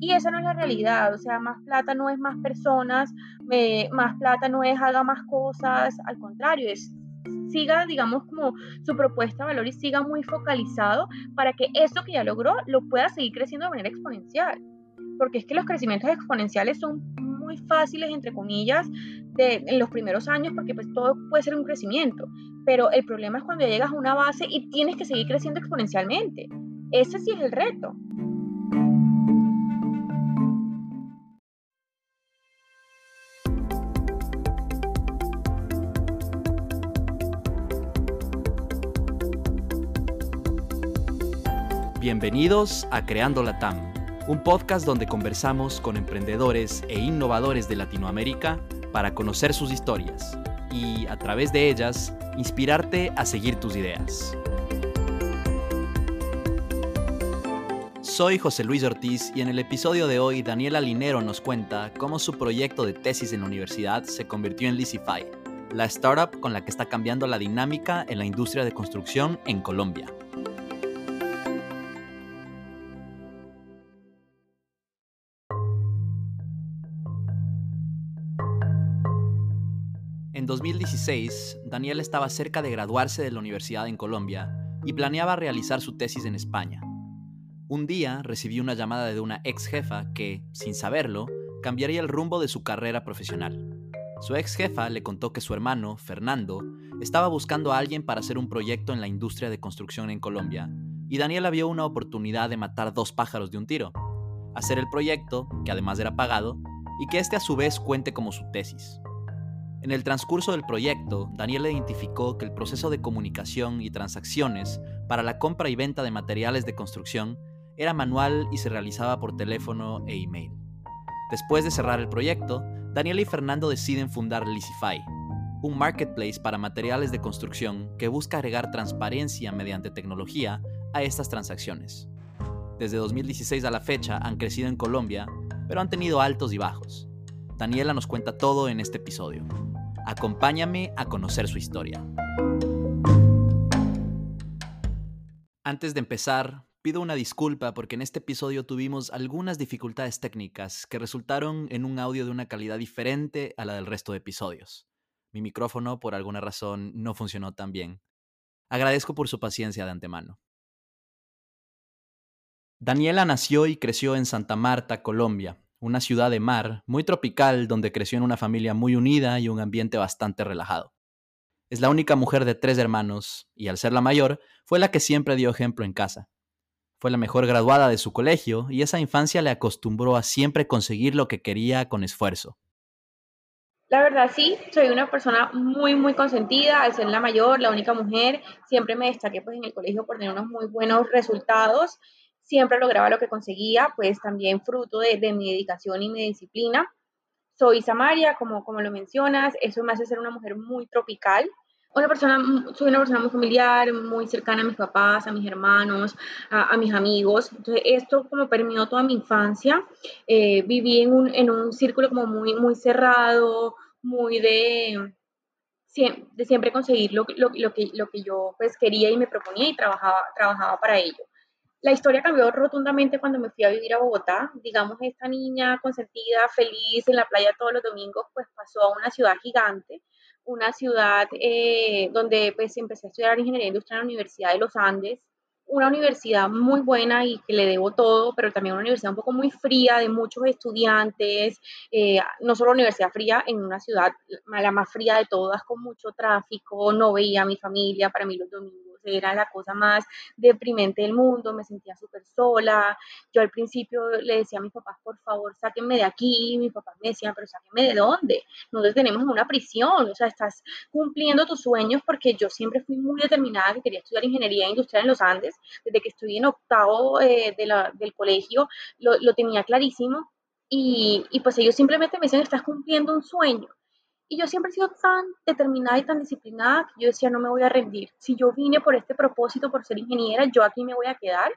Y esa no es la realidad, o sea, más plata no es más personas, más plata no es haga más cosas, al contrario, es siga, digamos, como su propuesta de valor y siga muy focalizado para que eso que ya logró lo pueda seguir creciendo de manera exponencial. Porque es que los crecimientos exponenciales son muy fáciles, entre comillas, de, en los primeros años, porque pues todo puede ser un crecimiento. Pero el problema es cuando llegas a una base y tienes que seguir creciendo exponencialmente. Ese sí es el reto. Bienvenidos a Creando la TAM, un podcast donde conversamos con emprendedores e innovadores de Latinoamérica para conocer sus historias y, a través de ellas, inspirarte a seguir tus ideas. Soy José Luis Ortiz y en el episodio de hoy Daniela Linero nos cuenta cómo su proyecto de tesis en la universidad se convirtió en Lizify, la startup con la que está cambiando la dinámica en la industria de construcción en Colombia. En 2016, Daniel estaba cerca de graduarse de la universidad en Colombia y planeaba realizar su tesis en España. Un día recibió una llamada de una ex jefa que, sin saberlo, cambiaría el rumbo de su carrera profesional. Su ex jefa le contó que su hermano, Fernando, estaba buscando a alguien para hacer un proyecto en la industria de construcción en Colombia, y Daniela vio una oportunidad de matar dos pájaros de un tiro. Hacer el proyecto, que además era pagado, y que este a su vez cuente como su tesis. En el transcurso del proyecto, Daniel identificó que el proceso de comunicación y transacciones para la compra y venta de materiales de construcción era manual y se realizaba por teléfono e email. Después de cerrar el proyecto, Daniel y Fernando deciden fundar Lizify, un marketplace para materiales de construcción que busca agregar transparencia mediante tecnología a estas transacciones. Desde 2016 a la fecha han crecido en Colombia, pero han tenido altos y bajos. Daniela nos cuenta todo en este episodio. Acompáñame a conocer su historia. Antes de empezar, pido una disculpa porque en este episodio tuvimos algunas dificultades técnicas que resultaron en un audio de una calidad diferente a la del resto de episodios. Mi micrófono, por alguna razón, no funcionó tan bien. Agradezco por su paciencia de antemano. Daniela nació y creció en Santa Marta, Colombia, una ciudad de mar muy tropical donde creció en una familia muy unida y un ambiente bastante relajado. Es la única mujer de tres hermanos y al ser la mayor, fue la que siempre dio ejemplo en casa. Fue la mejor graduada de su colegio y esa infancia le acostumbró a siempre conseguir lo que quería con esfuerzo. La verdad sí, soy una persona muy, muy consentida, al ser la mayor, la única mujer, siempre me destaqué pues en el colegio por tener unos muy buenos resultados siempre lograba lo que conseguía, pues también fruto de, mi dedicación y mi disciplina. Soy Samaria, como, como lo mencionas, eso me hace ser una mujer muy tropical. Una persona, soy una persona muy familiar, muy cercana a mis papás, a mis hermanos, a, mis amigos. Entonces, esto como permeó toda mi infancia. Eh, viví en un, en un círculo como muy, muy cerrado, muy de, de siempre conseguir lo, lo, lo, que, lo que yo pues quería y me proponía y trabajaba, trabajaba para ello. La historia cambió rotundamente cuando me fui a vivir a Bogotá. Digamos, esta niña consentida, feliz en la playa todos los domingos, pues pasó a una ciudad gigante, una ciudad eh, donde pues empecé a estudiar ingeniería industrial en la Universidad de los Andes, una universidad muy buena y que le debo todo, pero también una universidad un poco muy fría, de muchos estudiantes, eh, no solo universidad fría, en una ciudad la más fría de todas, con mucho tráfico, no veía a mi familia, para mí los domingos era la cosa más deprimente del mundo, me sentía súper sola. Yo al principio le decía a mis papás, por favor, sáquenme de aquí. Mis papás me decían, pero sáquenme de dónde? Nosotros tenemos una prisión, o sea, estás cumpliendo tus sueños porque yo siempre fui muy determinada que quería estudiar ingeniería industrial en los Andes. Desde que estudié en octavo eh, del colegio, lo, tenía clarísimo. Y, y, pues ellos simplemente me decían, estás cumpliendo un sueño. Y yo siempre he sido tan determinada y tan disciplinada que yo decía, no me voy a rendir. Si yo vine por este propósito, por ser ingeniera, yo aquí me voy a quedar.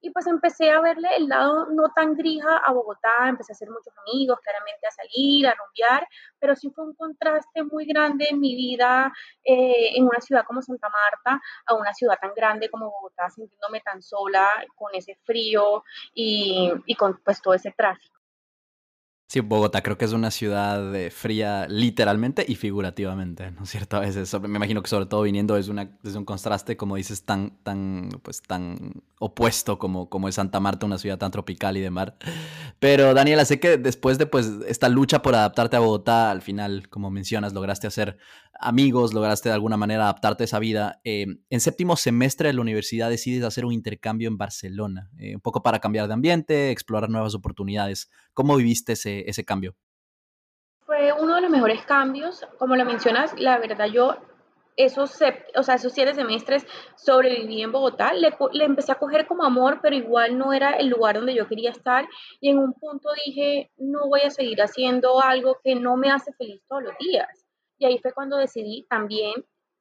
y pues empecé a verle el lado no tan grija a Bogotá, empecé a hacer muchos amigos, claramente a salir, a rumbear, pero sí fue un contraste muy grande en mi vida eh, en una ciudad como Santa Marta, a una ciudad tan grande como Bogotá, sintiéndome tan sola, con ese frío y, y con pues todo ese tráfico. Sí, Bogotá creo que es una ciudad eh, fría literalmente y figurativamente, ¿no es cierto? A veces, me imagino que sobre todo viniendo desde, una, desde un contraste, como dices, tan, tan, pues, tan opuesto como, como es Santa Marta, una ciudad tan tropical y de mar. Pero Daniela, sé que después de pues, esta lucha por adaptarte a Bogotá, al final, como mencionas, lograste hacer amigos, lograste de alguna manera adaptarte a esa vida. Eh, en séptimo semestre de la universidad decides hacer un intercambio en Barcelona, eh, un poco para cambiar de ambiente, explorar nuevas oportunidades. ¿Cómo viviste ese, ese cambio? Fue uno de los mejores cambios. Como lo mencionas, la verdad yo esos, o sea, esos siete semestres sobreviví en Bogotá, le, le, empecé a coger como amor, pero igual no era el lugar donde yo quería estar. Y en un punto dije, no voy a seguir haciendo algo que no me hace feliz todos los días. Y ahí fue cuando decidí también,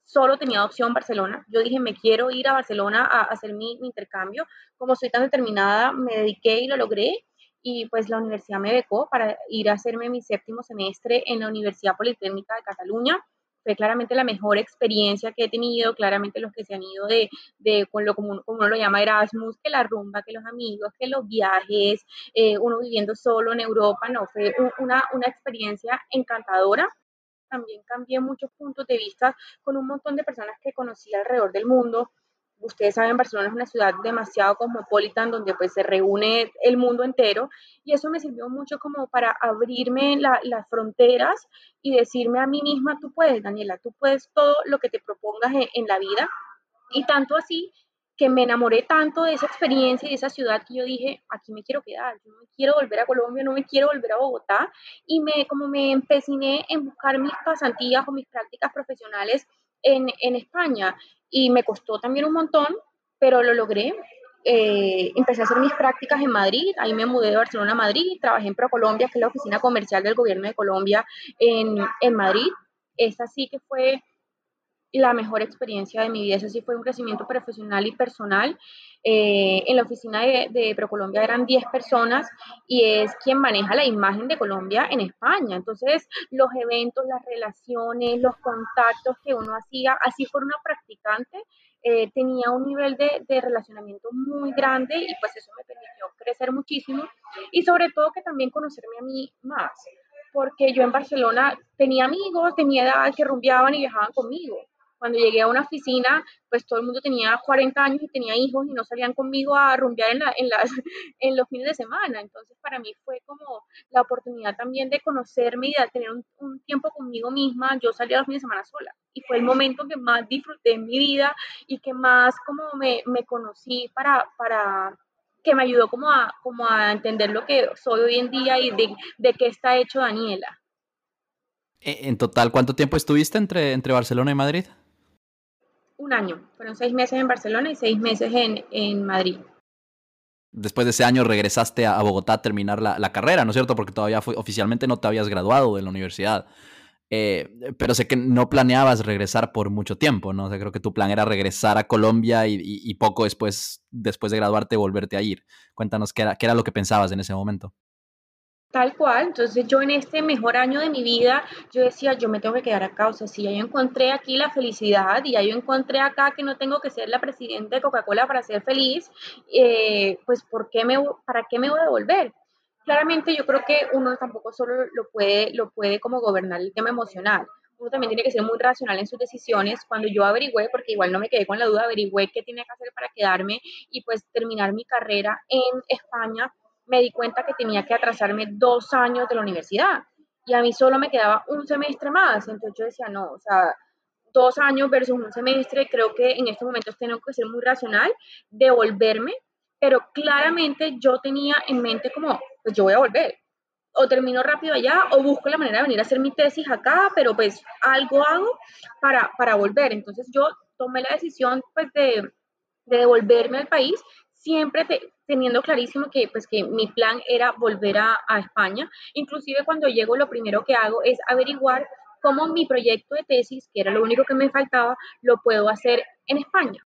solo tenía opción Barcelona. Yo dije, me quiero ir a Barcelona a hacer mi, intercambio. Como soy tan determinada, me dediqué y lo logré. Y pues la universidad me becó para ir a hacerme mi séptimo semestre en la Universidad Politécnica de Cataluña fue claramente la mejor experiencia que he tenido, claramente los que se han ido de, de con lo como, como, uno lo llama Erasmus, que la rumba, que los amigos, que los viajes, eh, uno viviendo solo en Europa, no, fue una, una experiencia encantadora también cambié muchos puntos de vista con un montón de personas que conocí alrededor del mundo. Ustedes saben, Barcelona es una ciudad demasiado cosmopolita donde pues se reúne el mundo entero y eso me sirvió mucho como para abrirme las fronteras y decirme a mí misma, tú puedes, Daniela, tú puedes todo lo que te propongas en la vida. Y tanto así que me enamoré tanto de esa experiencia y de esa ciudad que yo dije, aquí me quiero quedar, no me quiero volver a Colombia, no me quiero volver a Bogotá. Y me, como me empeciné en buscar mis pasantías o mis prácticas profesionales en, en España. Y me costó también un montón, pero lo logré. Eh, empecé a hacer mis prácticas en Madrid, ahí me mudé de Barcelona a Madrid, trabajé en ProColombia, que es la oficina comercial del gobierno de Colombia en, en Madrid. Esta sí que fue la mejor experiencia de mi vida. Eso sí fue un crecimiento profesional y personal. Eh, en la oficina de, de, ProColombia eran 10 personas y es quien maneja la imagen de Colombia en España. Entonces, los eventos, las relaciones, los contactos que uno hacía, así por una practicante, eh, tenía un nivel de, de, relacionamiento muy grande y pues eso me permitió crecer muchísimo y sobre todo que también conocerme a mí más, porque yo en Barcelona tenía amigos de mi edad que rumbeaban y viajaban conmigo cuando llegué a una oficina, pues todo el mundo tenía 40 años y tenía hijos y no salían conmigo a rumbear en, en, las, en los fines de semana. Entonces, para mí fue como la oportunidad también de conocerme y de tener un, tiempo conmigo misma. Yo salía los fines de semana sola y fue el momento que más disfruté en mi vida y que más como me, me conocí para, para que me ayudó como a, como a entender lo que soy hoy en día y de, de qué está hecho Daniela. E, en total, ¿cuánto tiempo estuviste entre, entre Barcelona y Madrid? Un año. Fueron seis meses en Barcelona y seis meses en, en Madrid. Después de ese año regresaste a Bogotá a terminar la, la carrera, ¿no es cierto? Porque todavía fue, oficialmente no te habías graduado de la universidad. Eh, pero sé que no planeabas regresar por mucho tiempo, ¿no? O sea, creo que tu plan era regresar a Colombia y, y, poco después, después de graduarte, volverte a ir. Cuéntanos qué era, qué era lo que pensabas en ese momento. Tal cual, entonces yo en este mejor año de mi vida, yo decía, yo me tengo que quedar acá, o sea, si ya yo encontré aquí la felicidad y ya yo encontré acá que no tengo que ser la presidenta de Coca-Cola para ser feliz, eh, pues ¿por qué me, ¿para qué me voy a devolver? Claramente yo creo que uno tampoco solo lo puede, lo puede como gobernar el tema emocional, uno también tiene que ser muy racional en sus decisiones. Cuando yo averigüé, porque igual no me quedé con la duda, averigüé qué tenía que hacer para quedarme y pues terminar mi carrera en España, me di cuenta que tenía que atrasarme dos años de la universidad y a mí solo me quedaba un semestre más. Entonces yo decía, no, o sea, dos años versus un semestre, creo que en estos momentos tengo que ser muy racional, devolverme, pero claramente yo tenía en mente como, pues yo voy a volver. O termino rápido allá o busco la manera de venir a hacer mi tesis acá, pero pues algo hago para, para volver. Entonces yo tomé la decisión pues de, de devolverme al país siempre teniendo clarísimo que, pues, que mi plan era volver a, España. Inclusive cuando llego lo primero que hago es averiguar cómo mi proyecto de tesis, que era lo único que me faltaba, lo puedo hacer en España.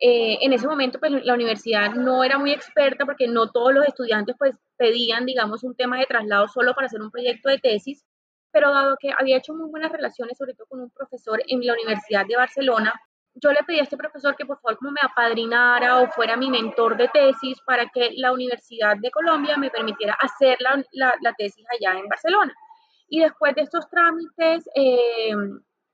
Eh, en ese momento, pues la universidad no era muy experta porque no todos los estudiantes pues pedían, digamos, un tema de traslado solo para hacer un proyecto de tesis, pero dado que había hecho muy buenas relaciones, sobre todo con un profesor en la Universidad de Barcelona, yo le pedí a este profesor que por favor como me apadrinara o fuera mi mentor de tesis para que la Universidad de Colombia me permitiera hacer la, la, tesis allá en Barcelona. Y después de estos trámites, eh,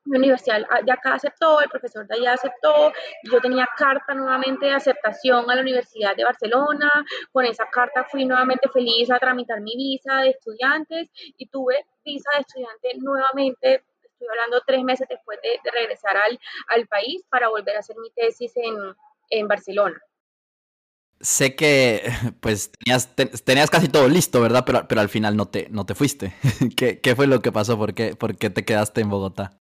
mi universidad de acá aceptó, el profesor de allá aceptó, yo tenía carta nuevamente de aceptación a la Universidad de Barcelona, con esa carta fui nuevamente feliz a tramitar mi visa de estudiantes y tuve visa de estudiante nuevamente, estoy hablando tres meses después de, regresar al, al, país para volver a hacer mi tesis en, en Barcelona. Sé que pues tenías, tenías casi todo listo, ¿verdad? Pero, pero al final no te, no te fuiste. ¿Qué, ¿Qué, fue lo que pasó? ¿Por qué, ¿Por qué te quedaste en Bogotá?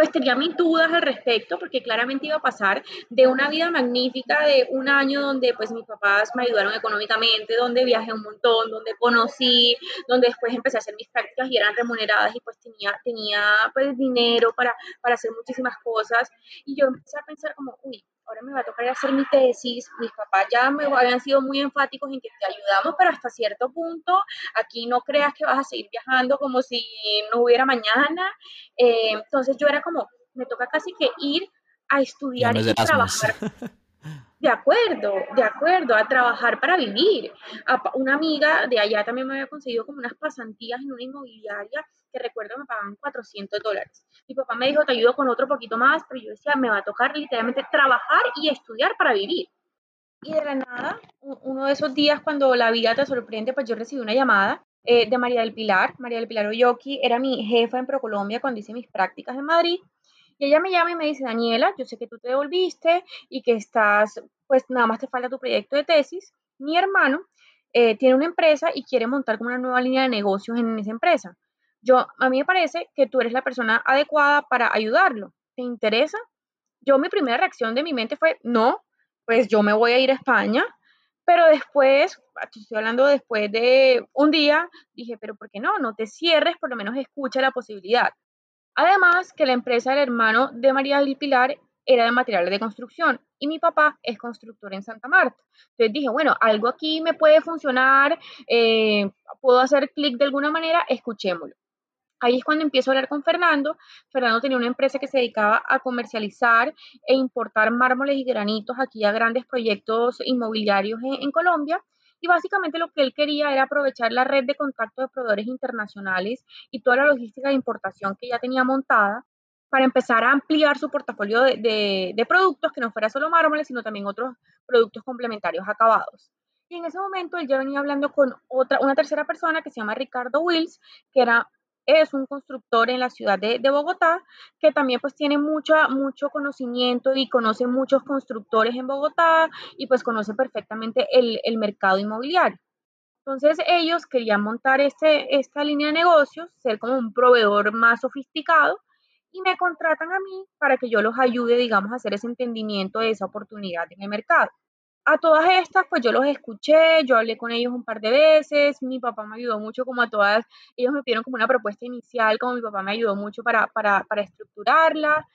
Pues tenía mis dudas al respecto porque claramente iba a pasar de una vida magnífica de un año donde pues mis papás me ayudaron económicamente, donde viajé un montón, donde conocí, donde después empecé a hacer mis prácticas y eran remuneradas y pues tenía, tenía pues dinero para, para hacer muchísimas cosas. Y yo empecé a pensar como, uy, ahora me va a tocar hacer mi tesis, mis papás ya me habían sido muy enfáticos en que te ayudamos, pero hasta cierto punto, aquí no creas que vas a seguir viajando como si no hubiera mañana. Eh, entonces yo era como, me toca casi que ir a estudiar y trabajar. De acuerdo, de acuerdo, a trabajar para vivir. una amiga de allá también me había conseguido como unas pasantías en una inmobiliaria que recuerdo me pagaban 400 dólares. Mi papá me dijo, te ayudo con otro poquito más, pero yo decía, me va a tocar literalmente trabajar y estudiar para vivir. Y de la nada, uno de esos días cuando la vida te sorprende, pues yo recibí una llamada eh, de María del Pilar. María del Pilar Oyoki era mi jefa en ProColombia cuando hice mis prácticas en Madrid. Y ella me llama y me dice, Daniela, yo sé que tú te devolviste y que estás, pues nada más te falta tu proyecto de tesis. Mi hermano eh, tiene una empresa y quiere montar como una nueva línea de negocios en esa empresa. Yo, a mí me parece que tú eres la persona adecuada para ayudarlo. ¿Te interesa? Yo, mi primera reacción de mi mente fue, no, pues yo me voy a ir a España. Pero después, estoy hablando después de un día, dije, pero ¿por qué no? No te cierres, por lo menos escucha la posibilidad. Además, que la empresa del hermano de María del Pilar era de materiales de construcción y mi papá es constructor en Santa Marta. Entonces dije, bueno, algo aquí me puede funcionar, eh, puedo hacer clic de alguna manera, escuchémoslo. Ahí es cuando empiezo a hablar con Fernando. Fernando tenía una empresa que se dedicaba a comercializar e importar mármoles y granitos aquí a grandes proyectos inmobiliarios en, Colombia. Y básicamente lo que él quería era aprovechar la red de contacto de proveedores internacionales y toda la logística de importación que ya tenía montada para empezar a ampliar su portafolio de, de productos, que no fuera solo mármoles, sino también otros productos complementarios acabados. Y en ese momento él ya venía hablando con otra, una tercera persona que se llama Ricardo Wills, que era es un constructor en la ciudad de, Bogotá, que también pues tiene mucho, mucho conocimiento y conoce muchos constructores en Bogotá y pues conoce perfectamente el, mercado inmobiliario. Entonces ellos querían montar este, esta línea de negocios, ser como un proveedor más sofisticado y me contratan a mí para que yo los ayude, digamos, a hacer ese entendimiento de esa oportunidad en el mercado a todas estas, pues yo los escuché, yo hablé con ellos un par de veces, mi papá me ayudó mucho como a todas, ellos me pidieron como una propuesta inicial, como mi papá me ayudó mucho para, para, para estructurarla.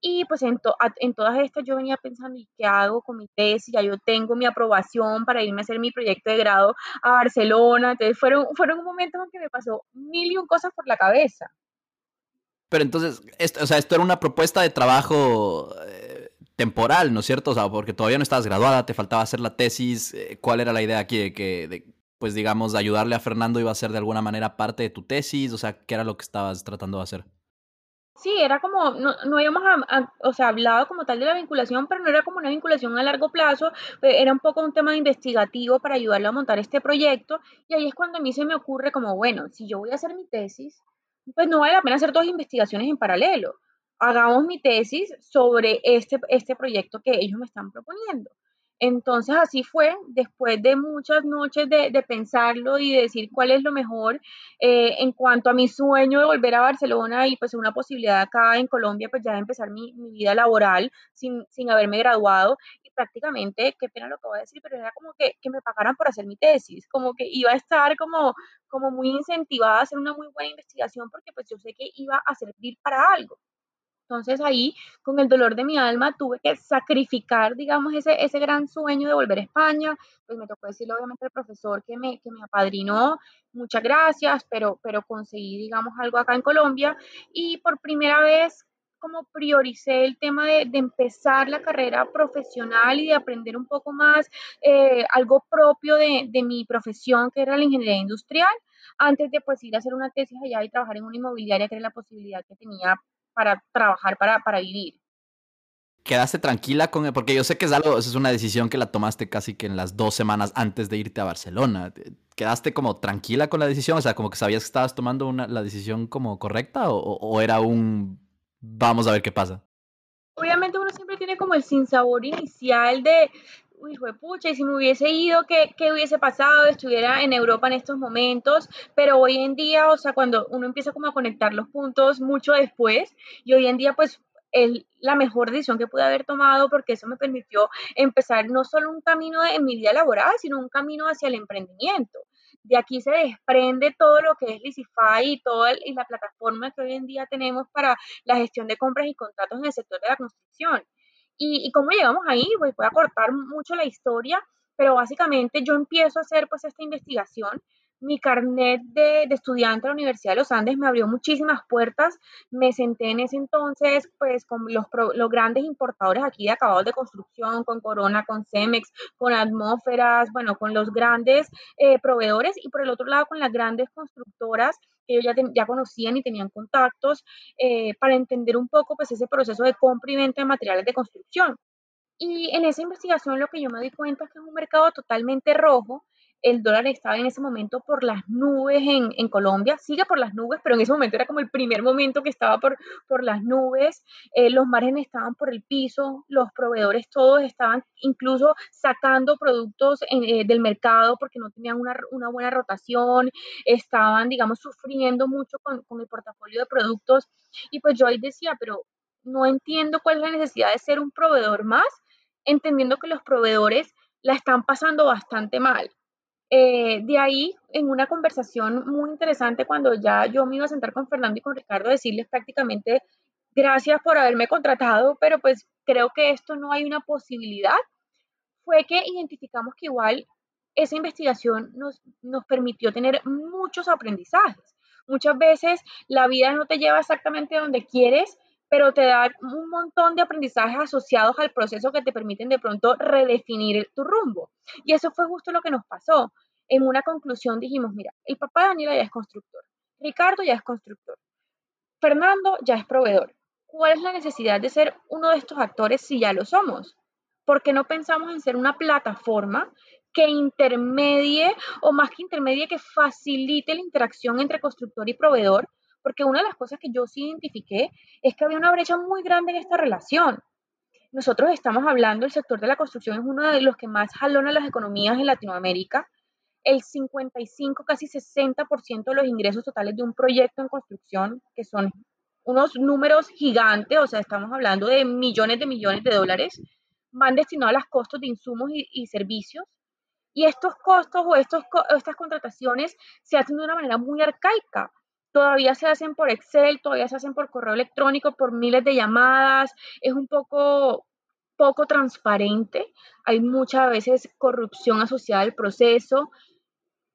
Y pues en, en, todas estas yo venía pensando, ¿y qué hago con mi tesis? Ya yo tengo mi aprobación para irme a hacer mi proyecto de grado a Barcelona. Entonces fueron, fueron momentos en que me pasó mil y un cosas por la cabeza. Pero entonces, esto, o sea, esto era una propuesta de trabajo eh, temporal, ¿no es cierto? O sea, porque todavía no estabas graduada, te faltaba hacer la tesis. Eh, ¿Cuál era la idea aquí de que, pues digamos, ayudarle a Fernando iba a ser de alguna manera parte de tu tesis? O sea, ¿qué era lo que estabas tratando de hacer? Sí, era como, no, no habíamos o sea, hablado como tal de la vinculación, pero no era como una vinculación a largo plazo, eh, era un poco un tema investigativo para ayudarle a montar este proyecto, y ahí es cuando a mí se me ocurre como, bueno, si yo voy a hacer mi tesis, pues no vale la pena hacer dos investigaciones en paralelo hagamos mi tesis sobre este, este proyecto que ellos me están proponiendo. Entonces así fue, después de muchas noches de, pensarlo y de decir cuál es lo mejor eh, en cuanto a mi sueño de volver a Barcelona y pues una posibilidad acá en Colombia, pues ya de empezar mi, vida laboral sin, sin, haberme graduado y prácticamente, qué pena lo que voy a decir, pero era como que, que, me pagaran por hacer mi tesis, como que iba a estar como, como muy incentivada a hacer una muy buena investigación porque pues yo sé que iba a servir para algo. Entonces ahí, con el dolor de mi alma, tuve que sacrificar, digamos, ese, ese gran sueño de volver a España. Pues me tocó decirle obviamente al profesor que me, que me apadrinó, muchas gracias, pero, pero conseguí, digamos, algo acá en Colombia. Y por primera vez como prioricé el tema de, empezar la carrera profesional y de aprender un poco más eh, algo propio de, de, mi profesión, que era la ingeniería industrial, antes de pues ir a hacer una tesis allá y trabajar en una inmobiliaria, que era la posibilidad que tenía para trabajar, para, para vivir. ¿Quedaste tranquila con él? Porque yo sé que es algo, es una decisión que la tomaste casi que en las dos semanas antes de irte a Barcelona. ¿Quedaste como tranquila con la decisión? O sea, como que sabías que estabas tomando una, la decisión como correcta o, o era un vamos a ver qué pasa? Obviamente uno siempre tiene como el sinsabor inicial de, uy, pucha, y si me hubiese ido, ¿qué, ¿qué, hubiese pasado? Estuviera en Europa en estos momentos, pero hoy en día, o sea, cuando uno empieza como a conectar los puntos mucho después, y hoy en día pues es la mejor decisión que pude haber tomado porque eso me permitió empezar no solo un camino en mi vida laboral, sino un camino hacia el emprendimiento. De aquí se desprende todo lo que es Licify y toda la plataforma que hoy en día tenemos para la gestión de compras y contratos en el sector de la construcción. Y, y cómo llegamos ahí, pues voy a cortar mucho la historia, pero básicamente yo empiezo a hacer pues esta investigación mi carnet de, estudiante de la Universidad de los Andes me abrió muchísimas puertas. Me senté en ese entonces, pues, con los, los grandes importadores aquí de acabados de construcción, con Corona, con Cemex, con Atmósferas, bueno, con los grandes eh, proveedores y por el otro lado con las grandes constructoras que ellos ya, ya conocían y tenían contactos eh, para entender un poco, pues, ese proceso de compra y venta de materiales de construcción. Y en esa investigación lo que yo me di cuenta es que es un mercado totalmente rojo el dólar estaba en ese momento por las nubes en, Colombia, sigue por las nubes, pero en ese momento era como el primer momento que estaba por, por las nubes, eh, los márgenes estaban por el piso, los proveedores todos estaban incluso sacando productos eh, del mercado porque no tenían una, buena rotación, estaban, digamos, sufriendo mucho con, con el portafolio de productos. Y pues yo ahí decía, pero no entiendo cuál es la necesidad de ser un proveedor más, entendiendo que los proveedores la están pasando bastante mal. Eh, de ahí, en una conversación muy interesante, cuando ya yo me iba a sentar con Fernando y con Ricardo, decirles prácticamente gracias por haberme contratado, pero pues creo que esto no hay una posibilidad, fue que identificamos que igual esa investigación nos, nos permitió tener muchos aprendizajes. Muchas veces la vida no te lleva exactamente donde quieres, pero te da un montón de aprendizajes asociados al proceso que te permiten de pronto redefinir tu rumbo. Y eso fue justo lo que nos pasó. En una conclusión dijimos, mira, el papá de Daniela ya es constructor, Ricardo ya es constructor, Fernando ya es proveedor. ¿Cuál es la necesidad de ser uno de estos actores si ya lo somos? ¿Por qué no pensamos en ser una plataforma que intermedie o más que intermedie, que facilite la interacción entre constructor y proveedor porque una de las cosas que yo sí identifiqué es que había una brecha muy grande en esta relación. Nosotros estamos hablando, el sector de la construcción es uno de los que más jalona las economías en Latinoamérica. El 55, casi 60% de los ingresos totales de un proyecto en construcción, que son unos números gigantes, o sea, estamos hablando de millones de millones de dólares, van destinados a los costos de insumos y, y servicios. Y estos costos o estos, estas contrataciones se hacen de una manera muy arcaica todavía se hacen por Excel, todavía se hacen por correo electrónico, por miles de llamadas, es un poco poco transparente, hay muchas veces corrupción asociada al proceso.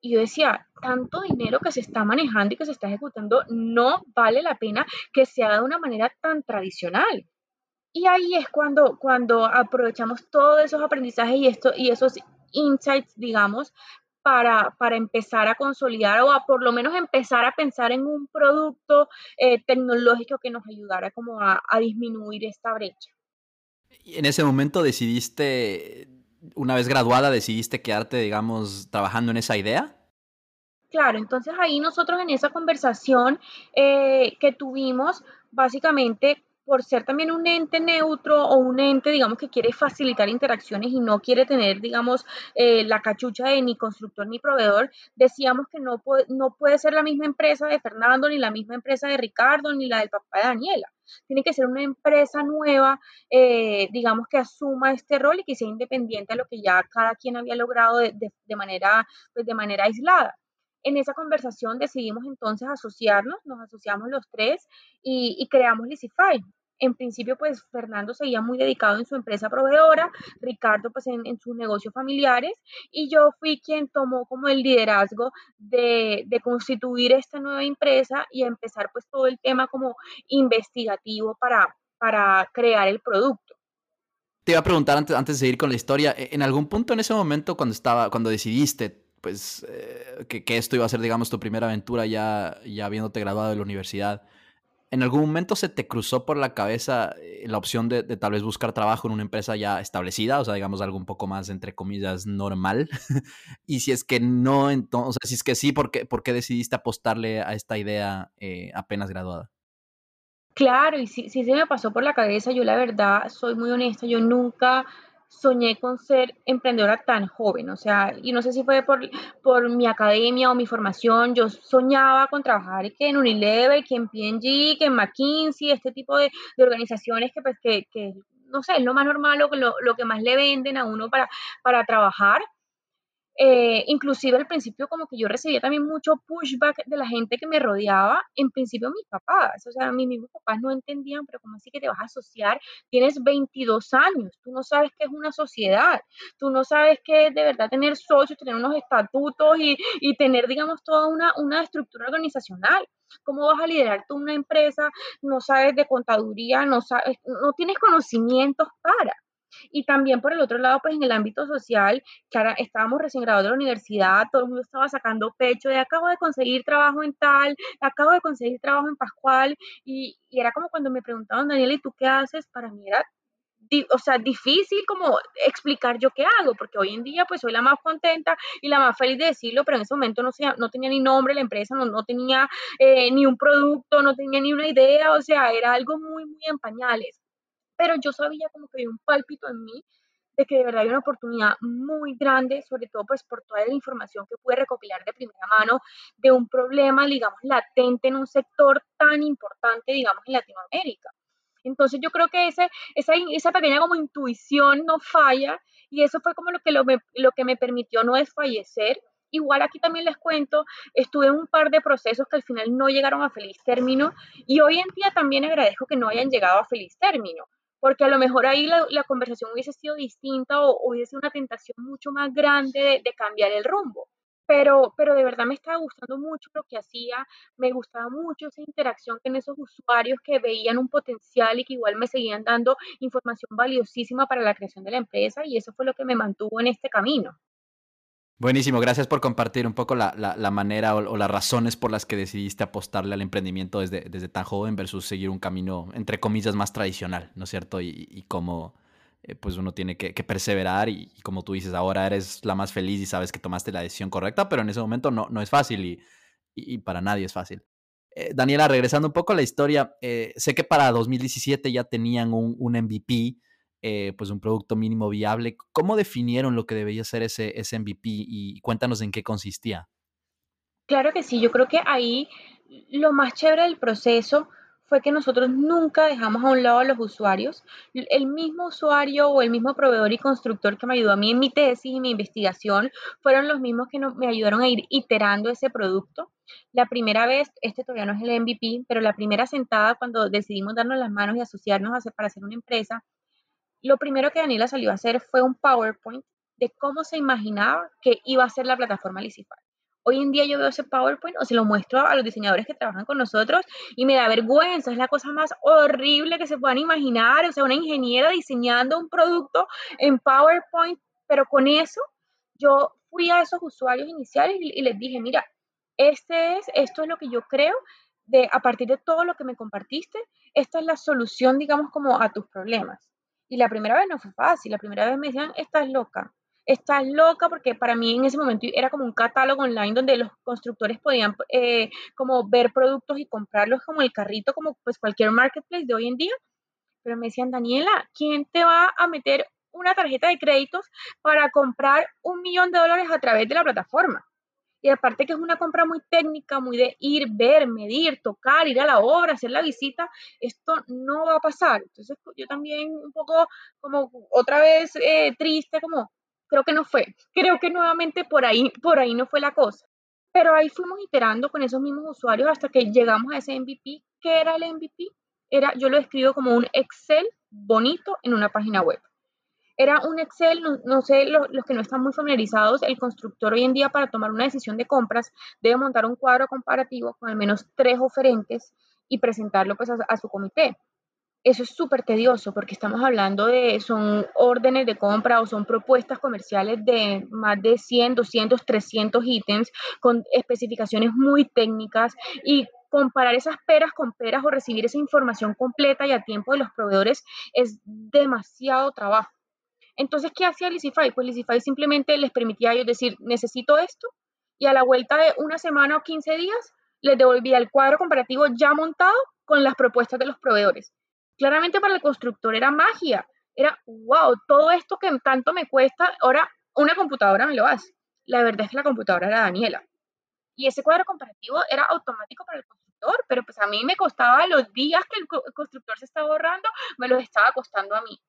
Y yo decía, tanto dinero que se está manejando y que se está ejecutando, no vale la pena que se haga de una manera tan tradicional. Y ahí es cuando, cuando aprovechamos todos esos aprendizajes y, esto, y esos insights, digamos, para, para, empezar a consolidar o a por lo menos empezar a pensar en un producto eh, tecnológico que nos ayudara como a, a disminuir esta brecha. Y en ese momento decidiste, una vez graduada, decidiste quedarte, digamos, trabajando en esa idea? Claro, entonces ahí nosotros en esa conversación eh, que tuvimos, básicamente por ser también un ente neutro o un ente, digamos, que quiere facilitar interacciones y no quiere tener, digamos, eh, la cachucha de ni constructor ni proveedor, decíamos que no, puede, no puede ser la misma empresa de Fernando, ni la misma empresa de Ricardo, ni la del papá de Daniela. Tiene que ser una empresa nueva, eh, digamos, que asuma este rol y que sea independiente a lo que ya cada quien había logrado de, de manera, pues, de manera aislada. En esa conversación decidimos entonces asociarnos, nos asociamos los tres y, creamos Licify. En principio, pues Fernando seguía muy dedicado en su empresa proveedora, Ricardo pues en, sus negocios familiares y yo fui quien tomó como el liderazgo de, de constituir esta nueva empresa y empezar pues todo el tema como investigativo para, para crear el producto. Te iba a preguntar antes, antes de seguir con la historia, ¿en algún punto en ese momento cuando estaba, cuando decidiste pues eh, que, que, esto iba a ser, digamos, tu primera aventura ya, ya habiéndote graduado de la universidad, ¿en algún momento se te cruzó por la cabeza eh, la opción de, de, tal vez buscar trabajo en una empresa ya establecida, o sea, digamos, algo un poco más, entre comillas, normal? y si es que no, entonces, si es que sí, ¿por qué, por qué decidiste apostarle a esta idea eh, apenas graduada? Claro, y sí, sí se me pasó por la cabeza, yo la verdad soy muy honesta, yo nunca soñé con ser emprendedora tan joven, o sea, y no sé si fue por, por mi academia o mi formación, yo soñaba con trabajar que en Unilever, que en P&G, que en McKinsey, este tipo de, de organizaciones que, pues, que, que, no sé, es lo más normal, lo, lo, lo que más le venden a uno para, para trabajar, eh, inclusive al principio como que yo recibía también mucho pushback de la gente que me rodeaba, en principio mis papás, o sea, mis mismos papás no entendían, pero como así que te vas a asociar? Tienes 22 años, tú no sabes qué es una sociedad, tú no sabes qué es de verdad tener socios, tener unos estatutos y, y tener, digamos, toda una, una estructura organizacional. ¿Cómo vas a liderar tú una empresa? No sabes de contaduría, no sabes, no tienes conocimientos para. Y también por el otro lado, pues en el ámbito social, que ahora estábamos recién graduados de la universidad, todo el mundo estaba sacando pecho de acabo de conseguir trabajo en tal, acabo de conseguir trabajo en Pascual, y, y era como cuando me preguntaban, Daniela, ¿y tú qué haces? Para mí era o sea, difícil como explicar yo qué hago, porque hoy en día pues soy la más contenta y la más feliz de decirlo, pero en ese momento no, no tenía ni nombre la empresa, no, no tenía eh, ni un producto, no tenía ni una idea, o sea, era algo muy, muy en pañales pero yo sabía como que había un pálpito en mí de que de verdad hay una oportunidad muy grande, sobre todo pues por toda la información que pude recopilar de primera mano de un problema, digamos, latente en un sector tan importante, digamos, en Latinoamérica. Entonces yo creo que ese, esa, esa pequeña como intuición no falla y eso fue como lo que, lo, lo que me permitió no desfallecer. Igual aquí también les cuento, estuve en un par de procesos que al final no llegaron a feliz término y hoy en día también agradezco que no hayan llegado a feliz término, porque a lo mejor ahí la, conversación hubiese sido distinta o, hubiese una tentación mucho más grande de, de, cambiar el rumbo. Pero, pero de verdad me estaba gustando mucho lo que hacía, me gustaba mucho esa interacción con esos usuarios que veían un potencial y que igual me seguían dando información valiosísima para la creación de la empresa y eso fue lo que me mantuvo en este camino. Buenísimo, gracias por compartir un poco la, la, manera o, las razones por las que decidiste apostarle al emprendimiento desde, desde, tan joven versus seguir un camino, entre comillas, más tradicional, ¿no es cierto? Y, y cómo eh, pues uno tiene que, perseverar y, y, como tú dices, ahora eres la más feliz y sabes que tomaste la decisión correcta, pero en ese momento no, no es fácil y, y para nadie es fácil. Eh, Daniela, regresando un poco a la historia, eh, sé que para 2017 ya tenían un, un MVP eh, pues un producto mínimo viable. ¿Cómo definieron lo que debía ser ese, ese MVP y cuéntanos en qué consistía? Claro que sí, yo creo que ahí lo más chévere del proceso fue que nosotros nunca dejamos a un lado a los usuarios. El mismo usuario o el mismo proveedor y constructor que me ayudó a mí en mi tesis y mi investigación fueron los mismos que no, me ayudaron a ir iterando ese producto. La primera vez, este todavía no es el MVP, pero la primera sentada cuando decidimos darnos las manos y asociarnos a para hacer una empresa, lo primero que Daniela salió a hacer fue un PowerPoint de cómo se imaginaba que iba a ser la plataforma Lisify. Hoy en día yo veo ese PowerPoint o se lo muestro a los diseñadores que trabajan con nosotros y me da vergüenza, es la cosa más horrible que se puedan imaginar, o sea, una ingeniera diseñando un producto en PowerPoint, pero con eso yo fui a esos usuarios iniciales y, y les dije, mira, este es, esto es lo que yo creo de a partir de todo lo que me compartiste, esta es la solución, digamos, como a tus problemas. Y la primera vez no fue fácil, la primera vez me decían, estás loca, estás loca porque para mí en ese momento era como un catálogo online donde los constructores podían eh, como ver productos y comprarlos como el carrito, como pues cualquier marketplace de hoy en día. Pero me decían, Daniela, ¿quién te va a meter una tarjeta de créditos para comprar un millón de dólares a través de la plataforma? Y aparte que es una compra muy técnica, muy de ir, ver, medir, tocar, ir a la obra, hacer la visita, esto no va a pasar. Entonces yo también un poco como otra vez eh, triste, como creo que no fue. Creo que nuevamente por ahí, por ahí no fue la cosa. Pero ahí fuimos iterando con esos mismos usuarios hasta que llegamos a ese MVP. ¿Qué era el MVP? era, yo lo describo como un Excel bonito en una página web. Era un Excel, no, sé, los, que no están muy familiarizados, el constructor hoy en día para tomar una decisión de compras debe montar un cuadro comparativo con al menos tres oferentes y presentarlo pues a su comité eso es súper tedioso porque estamos hablando de, son órdenes de compra o son propuestas comerciales de más de 100, 200, 300 ítems con especificaciones muy técnicas y comparar esas peras con peras o recibir esa información completa y a tiempo de los proveedores es demasiado trabajo. Entonces, ¿qué hacía Lisify? Pues Lisify simplemente les permitía a ellos decir, necesito esto, y a la vuelta de una semana o 15 días les devolvía el cuadro comparativo ya montado con las propuestas de los proveedores. Claramente para el constructor era magia. Era, wow, todo esto que tanto me cuesta, ahora una computadora me lo hace. La verdad es que la computadora era Daniela. Y ese cuadro comparativo era automático para el constructor, pero pues a mí me costaba los días que el constructor se estaba ahorrando, me los estaba costando a mí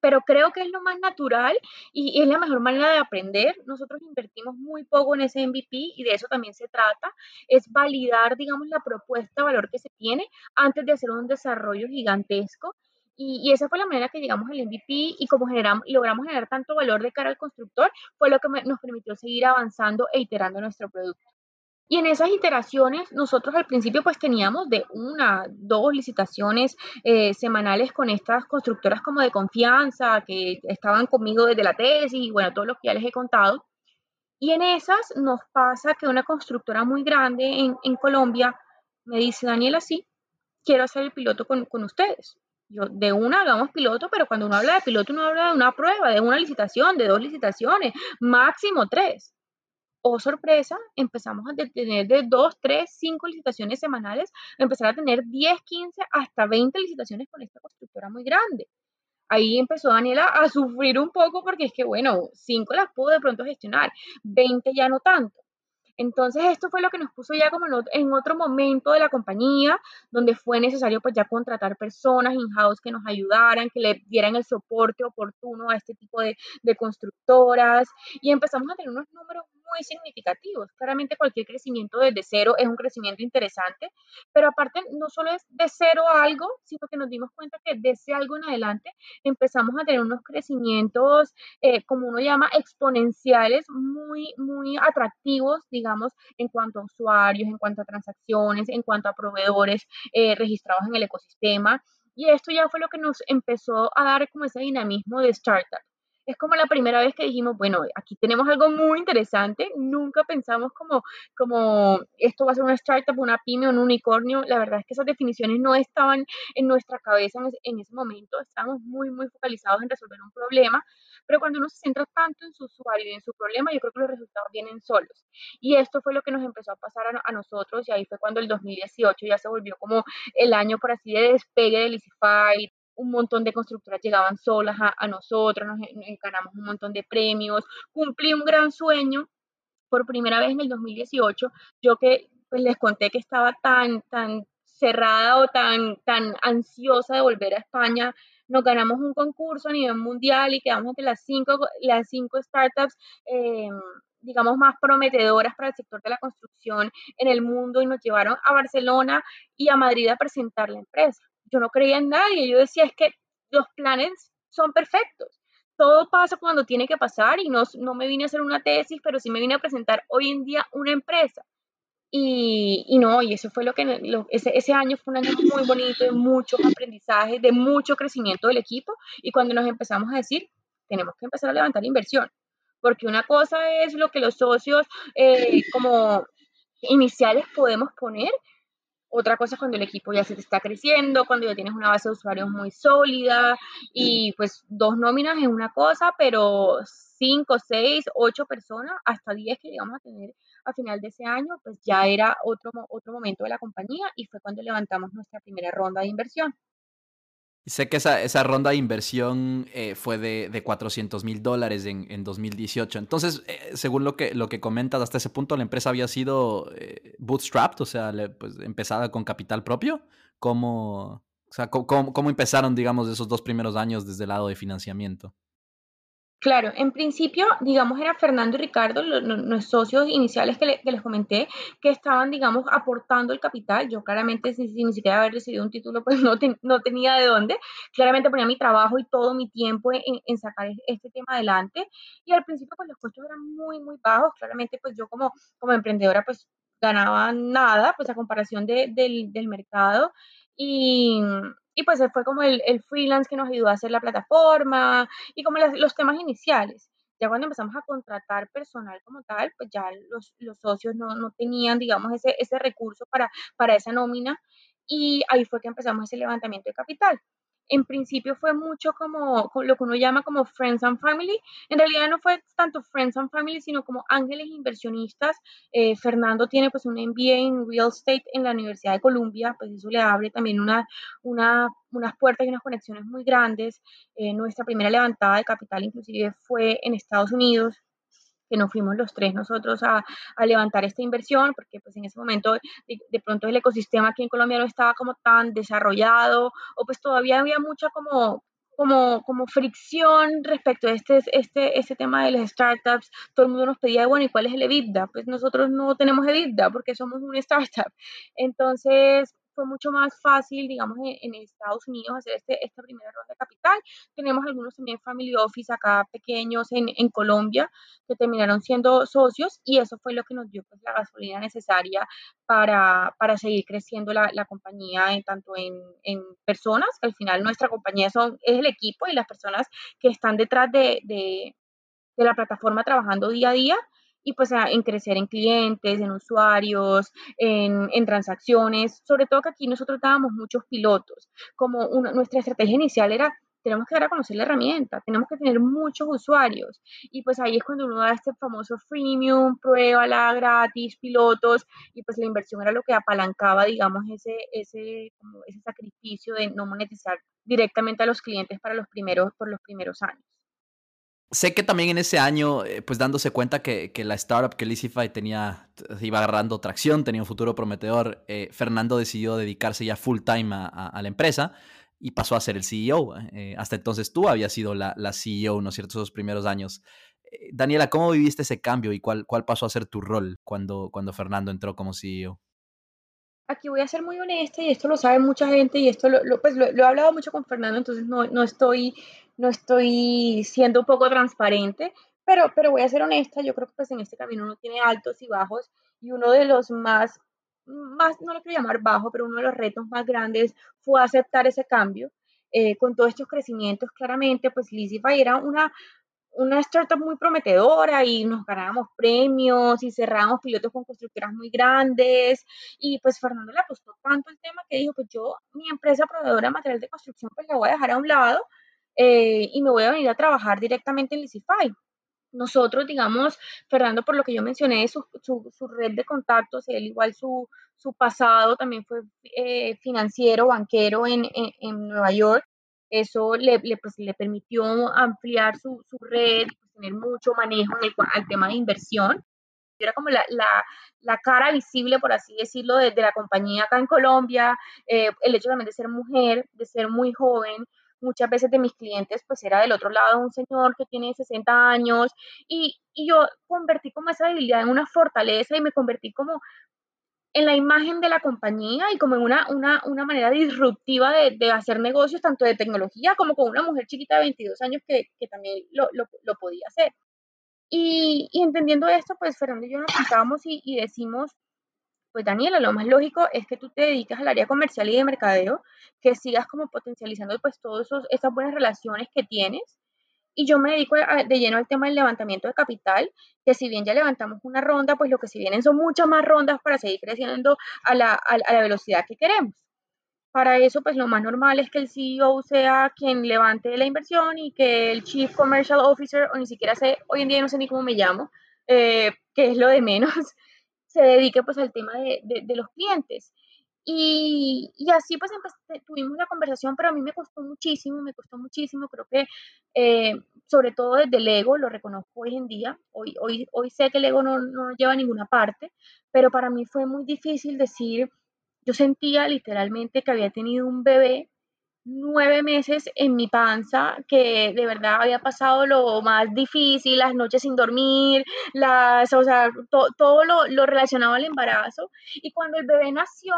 pero creo que es lo más natural y, es la mejor manera de aprender. Nosotros invertimos muy poco en ese MVP y de eso también se trata, es validar, digamos, la propuesta de valor que se tiene antes de hacer un desarrollo gigantesco. Y, esa fue la manera que llegamos al MVP y como generamos, logramos generar tanto valor de cara al constructor, fue lo que nos permitió seguir avanzando e iterando nuestro producto. Y en esas iteraciones, nosotros al principio pues teníamos de una, dos licitaciones eh, semanales con estas constructoras como de confianza, que estaban conmigo desde la tesis y bueno, todo lo que ya les he contado. Y en esas nos pasa que una constructora muy grande en, en Colombia me dice, Daniela, sí, quiero hacer el piloto con, con ustedes. Yo, de una hagamos piloto, pero cuando uno habla de piloto, uno habla de una prueba, de una licitación, de dos licitaciones, máximo tres oh sorpresa, empezamos a tener de 2, 3, 5 licitaciones semanales, empezar a tener 10, 15, hasta 20 licitaciones con esta constructora muy grande. Ahí empezó Daniela a sufrir un poco porque es que, bueno, 5 las pudo de pronto gestionar, 20 ya no tanto. Entonces esto fue lo que nos puso ya como en otro momento de la compañía, donde fue necesario pues ya contratar personas in-house que nos ayudaran, que le dieran el soporte oportuno a este tipo de, de constructoras y empezamos a tener unos números muy significativos. Claramente cualquier crecimiento desde cero es un crecimiento interesante, pero aparte no solo es de cero a algo, sino que nos dimos cuenta que de ese algo en adelante empezamos a tener unos crecimientos, eh, como uno llama, exponenciales, muy, muy atractivos, digamos, en cuanto a usuarios, en cuanto a transacciones, en cuanto a proveedores eh, registrados en el ecosistema. Y esto ya fue lo que nos empezó a dar como ese dinamismo de startup es como la primera vez que dijimos, bueno, aquí tenemos algo muy interesante, nunca pensamos como, como esto va a ser una startup, una pyme, un unicornio, la verdad es que esas definiciones no estaban en nuestra cabeza en, ese momento, estábamos muy, muy focalizados en resolver un problema, pero cuando uno se centra tanto en su usuario y en su problema, yo creo que los resultados vienen solos. Y esto fue lo que nos empezó a pasar a, nosotros y ahí fue cuando el 2018 ya se volvió como el año, por así de despegue de Licify, un montón de constructoras llegaban solas a, nosotros, nos, ganamos un montón de premios, cumplí un gran sueño. Por primera vez en el 2018, yo que pues, les conté que estaba tan, tan cerrada o tan, tan ansiosa de volver a España, nos ganamos un concurso a nivel mundial y quedamos entre las cinco, las cinco startups, em, digamos, más prometedoras para el sector de la construcción en el mundo y nos llevaron a Barcelona y a Madrid a presentar la empresa yo no creía en nadie, yo decía es que los planes son perfectos. Todo pasa cuando tiene que pasar y no, no me vine a hacer una tesis, pero sí me vine a presentar hoy en día una empresa. Y, y no, y eso fue lo que, ese, ese año fue un año muy bonito, de muchos aprendizajes, de mucho crecimiento del equipo. Y cuando nos empezamos a decir, tenemos que empezar a levantar inversión, porque una cosa es lo que los socios eh, como iniciales podemos poner otra cosa es cuando el equipo ya se te está creciendo, cuando ya tienes una base de usuarios muy sólida y pues dos nóminas es una cosa, pero cinco, seis, ocho personas, hasta diez que llegamos a tener a final de ese año, pues ya era otro, otro momento de la compañía y fue cuando levantamos nuestra primera ronda de inversión. Sé que esa, esa ronda de inversión eh, fue de, de 400 mil dólares en, en, 2018. Entonces, eh, según lo que, lo que comentas, hasta ese punto la empresa había sido eh, bootstrapped, o sea, pues, empezada con capital propio. ¿Cómo, o sea, cómo, cómo, empezaron, digamos, esos dos primeros años desde el lado de financiamiento? Claro, en principio, digamos, era Fernando y Ricardo, los, socios iniciales que, les comenté, que estaban, digamos, aportando el capital. Yo claramente, sin, ni siquiera haber recibido un título, pues no, no tenía de dónde. Claramente ponía mi trabajo y todo mi tiempo en, sacar este tema adelante. Y al principio, pues los costos eran muy, muy bajos. Claramente, pues yo como, como emprendedora, pues ganaba nada, pues a comparación del, del mercado. Y, y pues fue como el, el, freelance que nos ayudó a hacer la plataforma y como los temas iniciales. Ya cuando empezamos a contratar personal como tal, pues ya los, los socios no, no, tenían, digamos, ese, ese recurso para, para esa nómina y ahí fue que empezamos ese levantamiento de capital en principio fue mucho como, lo que uno llama como Friends and Family. En realidad no fue tanto Friends and Family, sino como ángeles inversionistas. Eh, Fernando tiene pues un MBA en Real Estate en la Universidad de Columbia, pues eso le abre también una, una, unas puertas y unas conexiones muy grandes. Eh, nuestra primera levantada de capital inclusive fue en Estados Unidos, que nos fuimos los tres nosotros a, a, levantar esta inversión, porque pues en ese momento de, pronto el ecosistema aquí en Colombia no estaba como tan desarrollado, o pues todavía había mucha como, como, como fricción respecto a este, este, este tema de las startups. Todo el mundo nos pedía, bueno, ¿y cuál es el EBITDA? Pues nosotros no tenemos EBITDA porque somos una startup. Entonces, fue mucho más fácil, digamos, en, Estados Unidos hacer este, esta primera ronda capital. Tenemos algunos también family office acá pequeños en, en, Colombia que terminaron siendo socios y eso fue lo que nos dio pues, la gasolina necesaria para, para seguir creciendo la, la compañía en, tanto en, en, personas, al final nuestra compañía son, es el equipo y las personas que están detrás de, de, de la plataforma trabajando día a día y pues en crecer en clientes, en usuarios, en, en, transacciones, sobre todo que aquí nosotros dábamos muchos pilotos, como una, nuestra estrategia inicial era tenemos que dar a conocer la herramienta, tenemos que tener muchos usuarios y pues ahí es cuando uno da este famoso freemium, pruébala gratis, pilotos y pues la inversión era lo que apalancaba, digamos, ese, ese, como ese sacrificio de no monetizar directamente a los clientes para los primeros, por los primeros años. Sé que también en ese año, eh, pues dándose cuenta que, la startup que Lizify tenía, iba agarrando tracción, tenía un futuro prometedor, eh, Fernando decidió dedicarse ya full time a, la empresa y pasó a ser el CEO. Eh, hasta entonces tú habías sido la, CEO, ¿no es cierto?, esos primeros años. Daniela, ¿cómo viviste ese cambio y cuál, cuál pasó a ser tu rol cuando, cuando Fernando entró como CEO? Aquí voy a ser muy honesta y esto lo sabe mucha gente y esto lo, pues lo, he hablado mucho con Fernando, entonces no, no estoy no estoy siendo un poco transparente, pero, pero voy a ser honesta, yo creo que pues en este camino uno tiene altos y bajos y uno de los más, más no lo quiero llamar bajo, pero uno de los retos más grandes fue aceptar ese cambio. Eh, con todos estos crecimientos, claramente, pues Lizify era una, una startup muy prometedora y nos ganábamos premios y cerrábamos pilotos con constructoras muy grandes y pues Fernando le apostó tanto el tema que dijo, pues yo, mi empresa proveedora de material de construcción, pues la voy a dejar a un lado eh, y me voy a venir a trabajar directamente en Licify. Nosotros, digamos, Fernando, por lo que yo mencioné, su, su, red de contactos, él igual su, su pasado también fue eh, financiero, banquero en, en, Nueva York. Eso le, le, pues, le permitió ampliar su, su red, pues, tener mucho manejo en el al tema de inversión. Era como la, la, la, cara visible, por así decirlo, de, de la compañía acá en Colombia. Eh, el hecho también de ser mujer, de ser muy joven, muchas veces de mis clientes pues era del otro lado un señor que tiene 60 años y, y yo convertí como esa debilidad en una fortaleza y me convertí como en la imagen de la compañía y como en una, una, una manera disruptiva de, de, hacer negocios, tanto de tecnología como con una mujer chiquita de 22 años que, que también lo, lo, lo, podía hacer. Y, y, entendiendo esto, pues Fernando y yo nos juntamos y, y decimos, pues Daniela, lo más lógico es que tú te dediques al área comercial y de mercadeo, que sigas como potencializando pues todas esas buenas relaciones que tienes. Y yo me dedico de lleno al tema del levantamiento de capital, que si bien ya levantamos una ronda, pues lo que si vienen son muchas más rondas para seguir creciendo a la, a la velocidad que queremos. Para eso, pues lo más normal es que el CEO sea quien levante la inversión y que el Chief Commercial Officer, o ni siquiera sé, hoy en día no sé ni cómo me llamo, eh, que es lo de menos, se dedique pues al tema de, los clientes. Y, así pues tuvimos la conversación, pero a mí me costó muchísimo, me costó muchísimo, creo que eh, sobre todo desde el ego, lo reconozco hoy en día, hoy sé que el ego no, no lleva a ninguna parte, pero para mí fue muy difícil decir, yo sentía literalmente que había tenido un bebé nueve meses en mi panza, que de verdad había pasado lo más difícil, las noches sin dormir, las, o sea, todo lo, lo, relacionado al embarazo. Y cuando el bebé nació,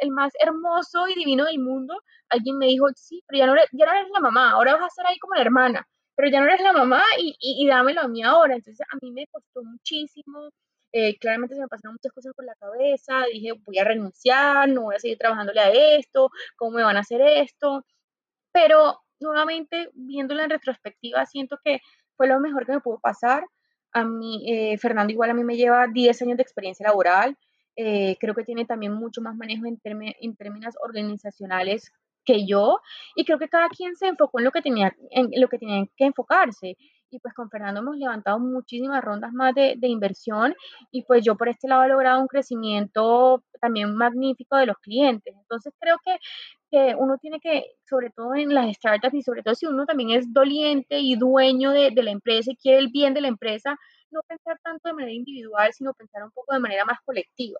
el más hermoso y divino del mundo, alguien me dijo, sí, pero ya no, eres, ya no eres la mamá, ahora vas a ser ahí como la hermana, pero ya no eres la mamá y, y, y dámelo a mí ahora. Entonces a mí me costó muchísimo. Eh, claramente se me pasaron muchas cosas por la cabeza, dije, voy a renunciar, no voy a seguir trabajándole a esto, ¿cómo me van a hacer esto? Pero nuevamente, viéndolo en retrospectiva, siento que fue lo mejor que me pudo pasar. A mí, eh, Fernando igual a mí me lleva 10 años de experiencia laboral, eh, creo que tiene también mucho más manejo en, en términos organizacionales que yo y creo que cada quien se enfocó en lo que tenía, en lo que tenía que enfocarse y pues con Fernando hemos levantado muchísimas rondas más de, de, inversión y pues yo por este lado he logrado un crecimiento también magnífico de los clientes. Entonces creo que, que uno tiene que, sobre todo en las startups y sobre todo si uno también es doliente y dueño de, de la empresa y quiere el bien de la empresa, no pensar tanto de manera individual, sino pensar un poco de manera más colectiva.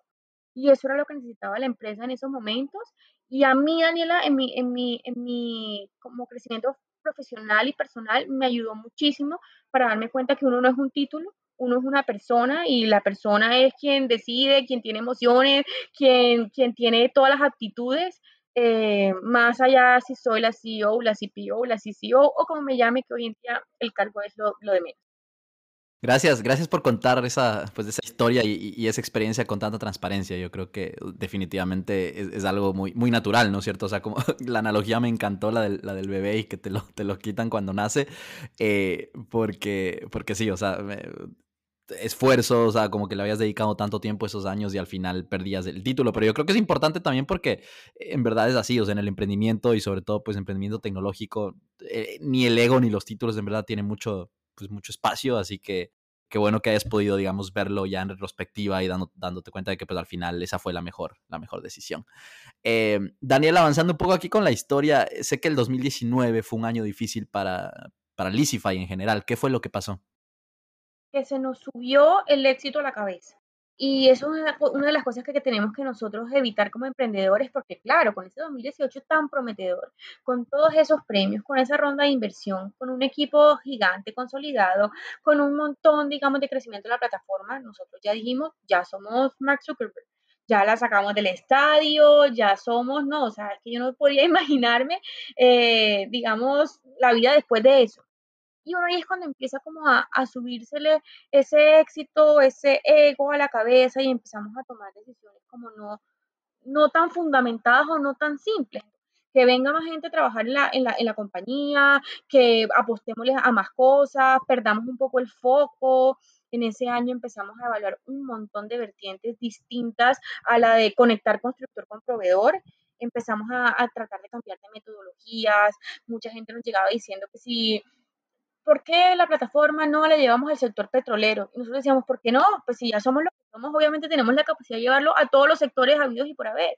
Y eso era lo que necesitaba la empresa en esos momentos. Y a mí, Daniela, en mi, en mi, en mi como crecimiento profesional y personal me ayudó muchísimo para darme cuenta que uno no es un título, uno es una persona y la persona es quien decide, quien tiene emociones, quien, quien tiene todas las actitudes, eh, más allá si soy la CEO, la CPO, la CCO o como me llame, que hoy en día el cargo es lo, lo de menos. Gracias, gracias por contar esa, pues, esa historia y, esa experiencia con tanta transparencia. Yo creo que definitivamente es, algo muy, muy natural, ¿no es cierto? O sea, como la analogía me encantó, la del, la del bebé y que te lo, te lo quitan cuando nace, eh, porque, porque sí, o sea, me, esfuerzo, o sea, como que le habías dedicado tanto tiempo esos años y al final perdías el título. Pero yo creo que es importante también porque en verdad es así, o sea, en el emprendimiento y sobre todo, pues, emprendimiento tecnológico, eh, ni el ego ni los títulos en verdad tienen mucho pues mucho espacio, así que qué bueno que hayas podido, digamos, verlo ya en retrospectiva y dando, dándote cuenta de que pues al final esa fue la mejor, la mejor decisión. Eh, Daniel, avanzando un poco aquí con la historia, sé que el 2019 fue un año difícil para, para Lisify en general. ¿Qué fue lo que pasó? Que se nos subió el éxito a la cabeza. Y eso es una, de las cosas que, tenemos que nosotros evitar como emprendedores, porque claro, con ese 2018 tan prometedor, con todos esos premios, con esa ronda de inversión, con un equipo gigante consolidado, con un montón, digamos, de crecimiento de la plataforma, nosotros ya dijimos, ya somos Mark Zuckerberg, ya la sacamos del estadio, ya somos, no, o sea, que yo no podía imaginarme, eh, digamos, la vida después de eso. Y uno ahí es cuando empieza como a, a subírsele ese éxito, ese ego a la cabeza y empezamos a tomar decisiones como no, no tan fundamentadas o no tan simples. Que venga más gente a trabajar en la, en la, en la compañía, que apostémosle a más cosas, perdamos un poco el foco, en ese año empezamos a evaluar un montón de vertientes distintas a la de conectar constructor con proveedor. Empezamos a, a, tratar de cambiar de metodologías. Mucha gente nos llegaba diciendo que si ¿por qué la plataforma no la llevamos al sector petrolero? Y nosotros decíamos, ¿por qué no? Pues si ya somos lo que somos, obviamente tenemos la capacidad de llevarlo a todos los sectores habidos y por haber.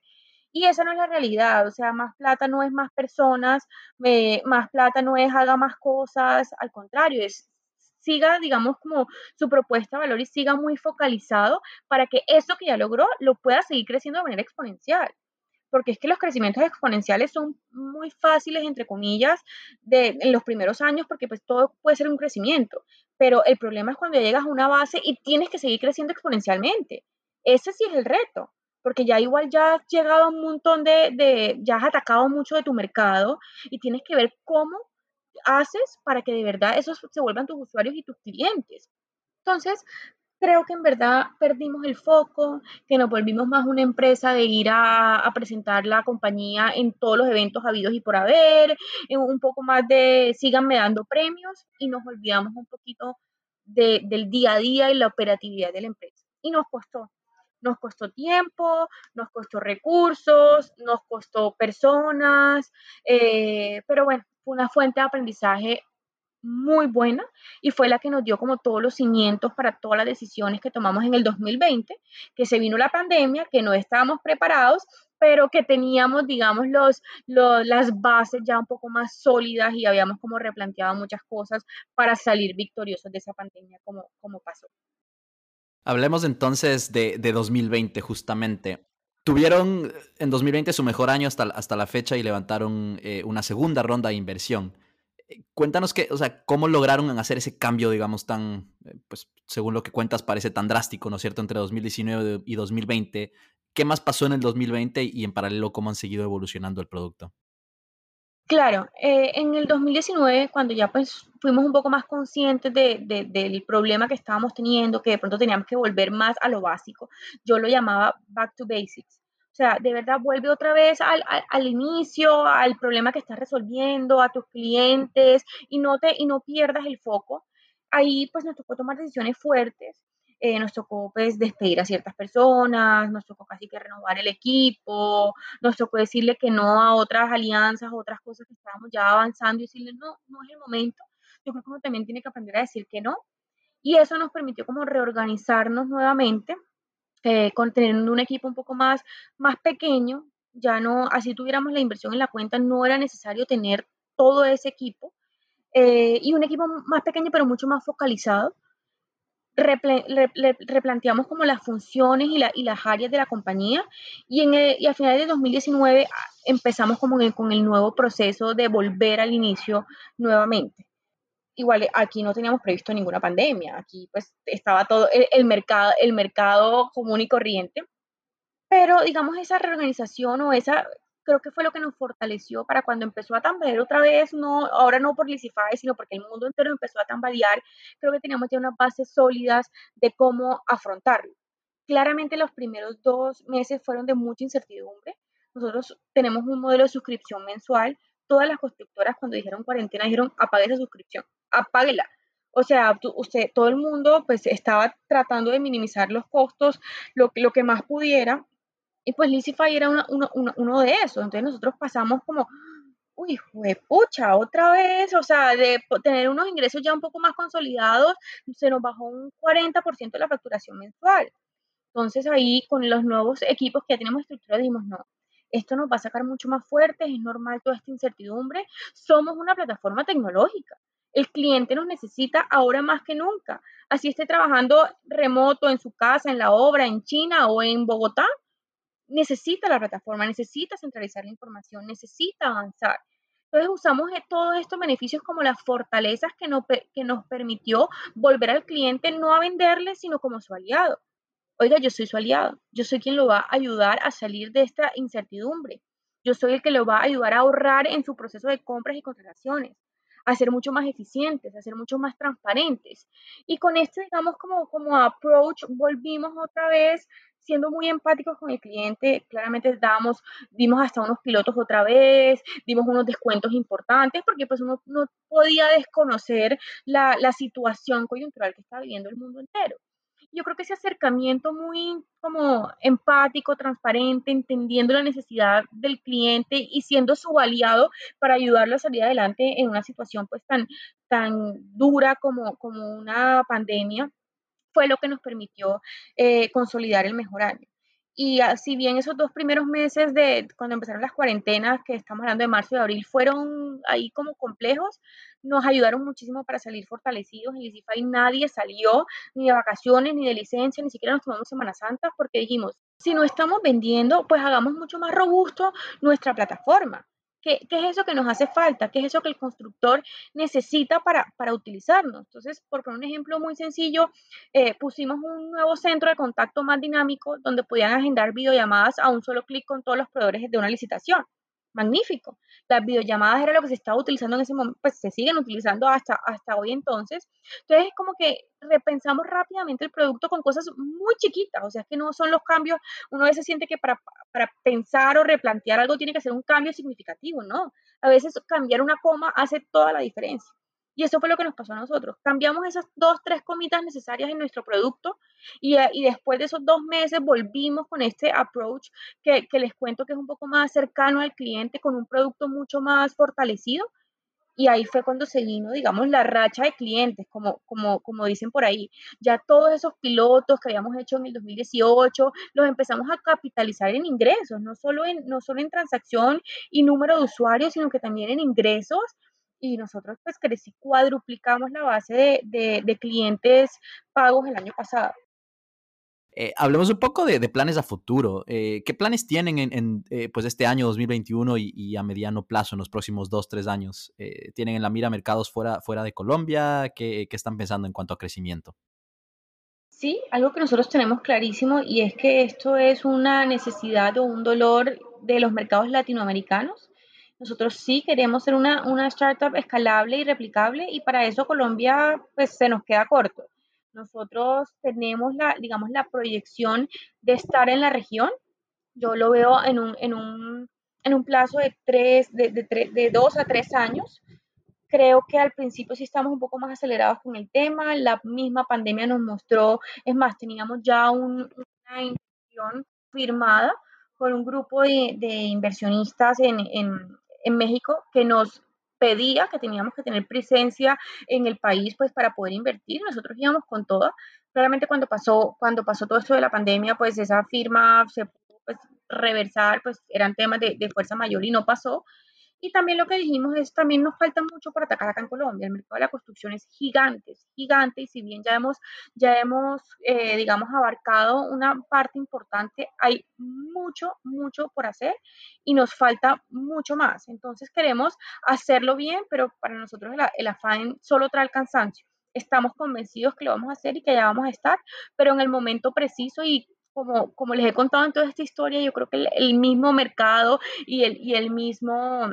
Y esa no es la realidad, o sea, más plata no es más personas, eh, más plata no es haga más cosas, al contrario, es siga, digamos, como su propuesta de valor y siga muy focalizado para que eso que ya logró lo pueda seguir creciendo de manera exponencial porque es que los crecimientos exponenciales son muy fáciles, entre comillas, de, en los primeros años, porque pues todo puede ser un crecimiento, pero el problema es cuando llegas a una base y tienes que seguir creciendo exponencialmente. Ese sí es el reto, porque ya igual ya has llegado a un montón de, de ya has atacado mucho de tu mercado y tienes que ver cómo haces para que de verdad esos se vuelvan tus usuarios y tus clientes. Entonces, creo que en verdad perdimos el foco, que nos volvimos más una empresa de ir a, presentar la compañía en todos los eventos habidos y por haber, un poco más de síganme dando premios y nos olvidamos un poquito de, del día a día y la operatividad de la empresa. Y nos costó. Nos costó tiempo, nos costó recursos, nos costó personas, eh, pero bueno, fue una fuente de aprendizaje muy buena y fue la que nos dio como todos los cimientos para todas las decisiones que tomamos en el 2020, que se vino la pandemia, que no estábamos preparados, pero que teníamos, digamos, los, los, las bases ya un poco más sólidas y habíamos como replanteado muchas cosas para salir victoriosos de esa pandemia como, como pasó. Hablemos entonces de, de 2020 justamente. Tuvieron en 2020 su mejor año hasta, hasta la fecha y levantaron eh, una segunda ronda de inversión. Eh, cuéntanos que, o sea, cómo lograron hacer ese cambio, digamos, tan, eh, pues, según lo que cuentas, parece tan drástico, ¿no es cierto?, entre 2019 y 2020. ¿Qué más pasó en el 2020 y en paralelo cómo han seguido evolucionando el producto? Claro, eh, en el 2019, cuando ya pues fuimos un poco más conscientes de, de- del problema que estábamos teniendo, que de pronto teníamos que volver más a lo básico, yo lo llamaba back to basics. O sea, de verdad vuelve otra vez al, al- inicio, al problema que estás resolviendo, a tus clientes y no te, y no pierdas el foco. Ahí pues nos tocó tomar decisiones fuertes. eh, nos tocó pues despedir a ciertas personas, nos tocó casi que renovar el equipo, nos tocó decirle que no a otras alianzas, otras cosas que estábamos ya avanzando y decirle, no, no es el momento. Yo creo que uno también tiene que aprender a decir que no. Y eso nos permitió como reorganizarnos nuevamente, eh, con tener un equipo un poco más, más pequeño. Ya no, así tuviéramos la inversión en la cuenta, no era necesario tener todo ese equipo. eh, y un equipo más pequeño, pero mucho más focalizado. Replanteamos como las funciones y, la- y las áreas de la compañía y, en el- y a finales de 2019 ah, empezamos como el- con el nuevo proceso de volver al inicio nuevamente. Igual aquí no teníamos previsto ninguna pandemia, aquí pues estaba todo el, el mercado, el mercado común y corriente, pero digamos esa reorganización o esa, creo que fue lo que nos fortaleció para cuando empezó a tambalear otra vez, no, ahora no por Lisify, sino porque el mundo entero empezó a tambalear, creo que teníamos ya unas bases sólidas de cómo afrontarlo. Claramente los primeros dos meses fueron de mucha incertidumbre. Nosotros tenemos un modelo de suscripción mensual. Todas las constructoras cuando dijeron cuarentena dijeron apague esa suscripción, apáguela. O sea, usted, todo el mundo pues estaba tratando de minimizar los costos lo, que más pudiera y pues Lisify era una- uno, de esos. Entonces nosotros pasamos como, uy, pucha, otra vez, o sea, de tener unos ingresos ya un poco más consolidados, se nos bajó un 40% de la facturación mensual. Entonces ahí con los nuevos equipos que ya tenemos estructurados dijimos, no, esto nos va a sacar mucho más fuertes, es normal toda esta incertidumbre, somos una plataforma tecnológica. El cliente nos necesita ahora más que nunca. Así esté trabajando remoto en su casa, en la obra, en China o en Bogotá, necesita la plataforma, necesita centralizar la información, necesita avanzar. Entonces usamos eh, todos estos beneficios como las fortalezas que nos, que nos permitió volver al cliente no a venderle, sino como su aliado. Oiga, yo soy su aliado, yo soy quien lo va a ayudar a salir de esta incertidumbre. Yo soy el que lo va a ayudar a ahorrar en su proceso de compras y contrataciones, a ser mucho más eficientes, a ser mucho más transparentes. Y con este, digamos, como, como approach, volvimos otra vez siendo muy empáticos con el cliente. Claramente damos, dimos hasta unos pilotos otra vez, dimos unos descuentos importantes, porque pues uno no podía desconocer la, la situación coyuntural que está viviendo el mundo entero yo creo que ese acercamiento muy como empático, transparente, entendiendo la necesidad del cliente y siendo su aliado para ayudarlo a salir adelante en una situación pues tan, tan dura como, como una pandemia, fue lo que nos permitió eh, consolidar el mejor año. Y si bien esos dos primeros meses de cuando empezaron las cuarentenas, que estamos hablando de marzo y de abril, fueron ahí como complejos, nos ayudaron muchísimo para salir fortalecidos. En Easify nadie salió ni de vacaciones, ni de licencia, ni siquiera nos tomamos Semana Santa, porque dijimos, si no estamos vendiendo, pues hagamos mucho más robusto nuestra plataforma. ¿Qué, ¿Qué, es eso que nos hace falta? ¿Qué es eso que el constructor necesita para, para utilizarnos? Entonces, por poner un ejemplo muy sencillo, eh, pusimos un nuevo centro de contacto más dinámico donde podían agendar videollamadas a un solo clic con todos los proveedores de una licitación magnífico. Las videollamadas era lo que se estaba utilizando en ese momento, pues se siguen utilizando hasta, hasta hoy entonces. Entonces es como que repensamos rápidamente el producto con cosas muy chiquitas, o sea, que no son los cambios, uno a veces siente que para, para pensar o replantear algo tiene que ser un cambio significativo, ¿no? A veces cambiar una coma hace toda la diferencia. Y eso fue lo que nos pasó a nosotros. Cambiamos esas dos, tres comitas necesarias en nuestro producto y, eh, y después de esos dos meses volvimos con este approach que, que, les cuento que es un poco más cercano al cliente, con un producto mucho más fortalecido. Y ahí fue cuando se vino, digamos, la racha de clientes, como, como, como dicen por ahí. Ya todos esos pilotos que habíamos hecho en el 2018, los empezamos a capitalizar en ingresos, no solo en, no solo en transacción y número de usuarios, sino que también en ingresos y nosotros pues crecí, cuadruplicamos la base de, de, de, clientes pagos el año pasado. Eh, hablemos un poco de, planes a futuro. Eh, ¿Qué planes tienen en, eh, pues este año 2021 y, a mediano plazo, en los próximos dos, tres años? ¿Tienen en la mira mercados fuera, fuera de Colombia? ¿Qué, ¿Qué, están pensando en cuanto a crecimiento? Sí, algo que nosotros tenemos clarísimo y es que esto es una necesidad o un dolor de los mercados latinoamericanos. Nosotros sí queremos ser una, una startup escalable y replicable y para eso Colombia pues se nos queda corto. Nosotros tenemos la, digamos, la proyección de estar en la región. Yo lo veo en un, en un, en un plazo de, tres, de, de, de dos a tres años. Creo que al principio sí estamos un poco más acelerados con el tema. La misma pandemia nos mostró, es más, teníamos ya una intención firmada con un grupo de, de inversionistas en, en, en México que nos pedía que teníamos que tener presencia en el país pues para poder invertir. Nosotros íbamos con todo. Claramente cuando pasó, cuando pasó todo esto de la pandemia, pues esa firma se pudo pues, reversar, pues eran temas de, de fuerza mayor y no pasó. Y también lo que dijimos es, también nos falta mucho por atacar acá en Colombia. El mercado de la construcción es gigante, es gigante y si bien ya hemos, ya hemos eh, digamos, abarcado una parte importante, hay mucho, mucho por hacer y nos falta mucho más. Entonces queremos hacerlo bien, pero para nosotros el, el afán solo trae el cansancio. Estamos convencidos que lo vamos a hacer y que allá vamos a estar, pero en el momento preciso y como, como les he contado en toda esta historia, yo creo que el, el mismo mercado y el, y el mismo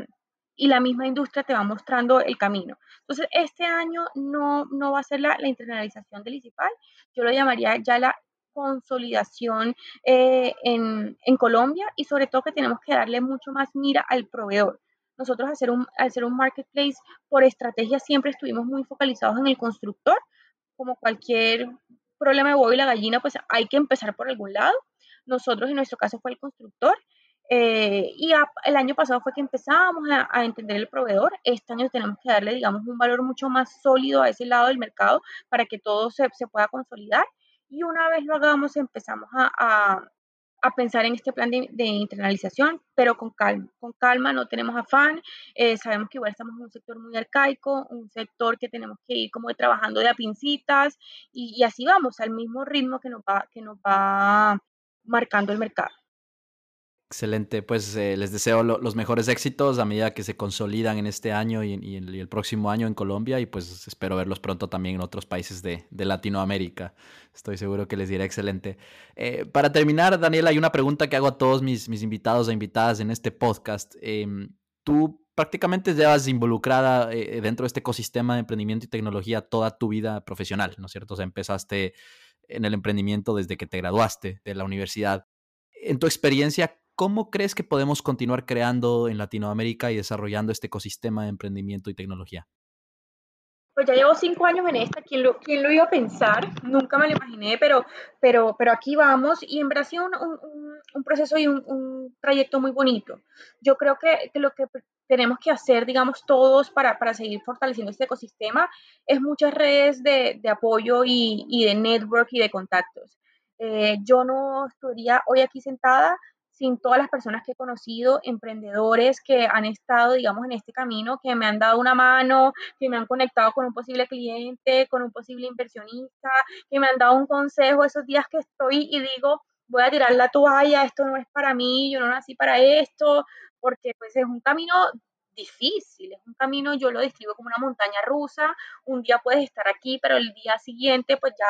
y la misma industria te va mostrando el camino. Entonces, este año no, no va a ser la, la internalización del ICIPAL, yo lo llamaría ya la consolidación eh, en, en, Colombia y sobre todo que tenemos que darle mucho más mira al proveedor. Nosotros al ser, un, al ser un marketplace por estrategia siempre estuvimos muy focalizados en el constructor, como cualquier problema de huevo y la gallina, pues hay que empezar por algún lado. Nosotros en nuestro caso fue el constructor eh, y el año pasado fue que empezábamos a, entender el proveedor. Este año tenemos que darle, digamos, un valor mucho más sólido a ese lado del mercado para que todo se, se pueda consolidar. Y una vez lo hagamos, empezamos a, a, pensar en este plan de, de, internalización, pero con calma. Con calma, no tenemos afán. Eh, sabemos que igual estamos en un sector muy arcaico, un sector que tenemos que ir como trabajando de a pincitas y, y así vamos, al mismo ritmo que nos va, que nos va marcando el mercado. Excelente, pues eh, les deseo los mejores éxitos a medida que se consolidan en este año y, el próximo año en Colombia y pues espero verlos pronto también en otros países de, Latinoamérica. Estoy seguro que les dirá excelente. Eh, para terminar, Daniel, hay una pregunta que hago a todos mis, mis invitados e invitadas en este podcast. Em, tú prácticamente llevas involucrada eh, dentro de este ecosistema de emprendimiento y tecnología toda tu vida profesional, ¿no es cierto? O sea, empezaste en el emprendimiento desde que te graduaste de la universidad. En tu experiencia, ¿Cómo crees que podemos continuar creando en Latinoamérica y desarrollando este ecosistema de emprendimiento y tecnología? Pues ya llevo cinco años en esta, ¿quién lo, quién lo iba a pensar? Nunca me lo imaginé, pero, pero, pero aquí vamos y en Brasil un, un, un proceso y un, un, trayecto muy bonito. Yo creo que, que, lo que tenemos que hacer, digamos, todos para, para seguir fortaleciendo este ecosistema es muchas redes de, de apoyo y, y, de network y de contactos. Eh, yo no estaría hoy aquí sentada sin todas las personas que he conocido, emprendedores que han estado, digamos, en este camino, que me han dado una mano, que me han conectado con un posible cliente, con un posible inversionista, que me han dado un consejo esos días que estoy y digo, voy a tirar la toalla, esto no es para mí, yo no nací para esto, porque pues es un camino difícil, es un camino, yo lo describo como una montaña rusa, un día puedes estar aquí, pero el día siguiente pues ya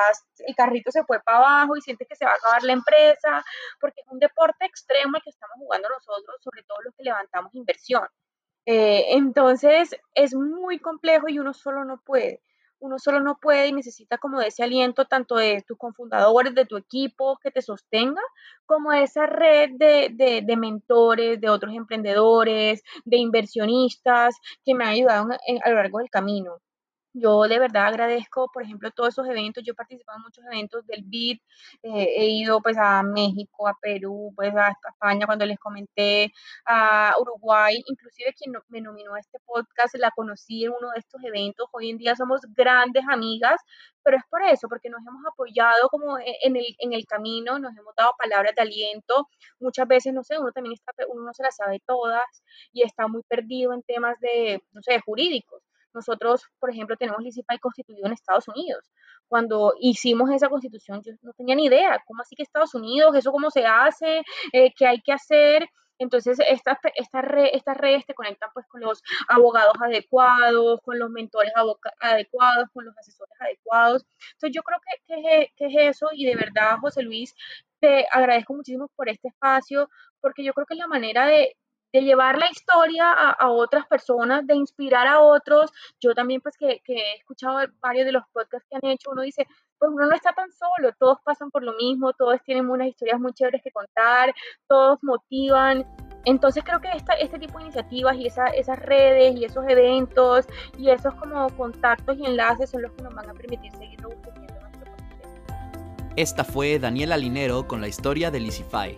el carrito se fue para abajo y sientes que se va a acabar la empresa, porque es un deporte extremo el que estamos jugando nosotros, sobre todo los que levantamos inversión. Eh, entonces es muy complejo y uno solo no puede uno solo no puede y necesita como de ese aliento tanto de tus confundadores, de tu equipo que te sostenga, como esa red de, de, de mentores, de otros emprendedores, de inversionistas que me han ayudado a lo largo del camino. Yo de verdad agradezco, por ejemplo, todos esos eventos. Yo he participado en muchos eventos del BID. Eh, he ido pues a México, a Perú, pues a España cuando les comenté, a Uruguay. Inclusive quien me nominó a este podcast la conocí en uno de estos eventos. Hoy en día somos grandes amigas, pero es por eso, porque nos hemos apoyado como e, en el, en el camino, nos hemos dado palabras de aliento. Muchas veces, no sé, uno también está, uno no se las sabe todas y está muy perdido en temas de, no sé, jurídicos Nosotros, por ejemplo, tenemos Licipay constituido en Estados Unidos. Cuando hicimos esa constitución, yo no tenía ni idea, ¿cómo así que Estados Unidos? ¿Eso cómo se hace? Eh, ¿Qué hay que hacer? Entonces, estas, estas, estas redes te conectan pues con los abogados adecuados, con los mentores adecuados, con los asesores adecuados. Entonces, yo creo que, que, es eso y de verdad, José Luis, te agradezco muchísimo por este espacio, porque yo creo que es la manera de, de llevar la historia a, otras personas, de inspirar a otros. Yo también, pues que, que, he escuchado varios de los podcasts que han hecho, uno dice, pues uno no está tan solo, todos pasan por lo mismo, todos tienen unas historias muy chéveres que contar, todos motivan. Entonces creo que esta, este tipo de iniciativas y esa, esas redes y esos eventos y esos como contactos y enlaces son los que nos van a permitir seguir robusteciendo nuestro proceso. Esta fue Daniela Linero con la historia de Lisify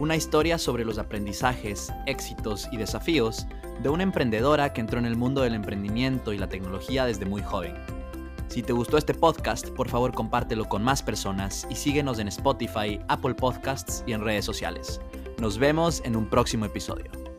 una historia sobre los aprendizajes, éxitos y desafíos de una emprendedora que entró en el mundo del emprendimiento y la tecnología desde muy joven. Si te gustó este podcast, por favor compártelo con más personas y síguenos en Spotify, Apple Podcasts y en redes sociales. Nos vemos en un próximo episodio.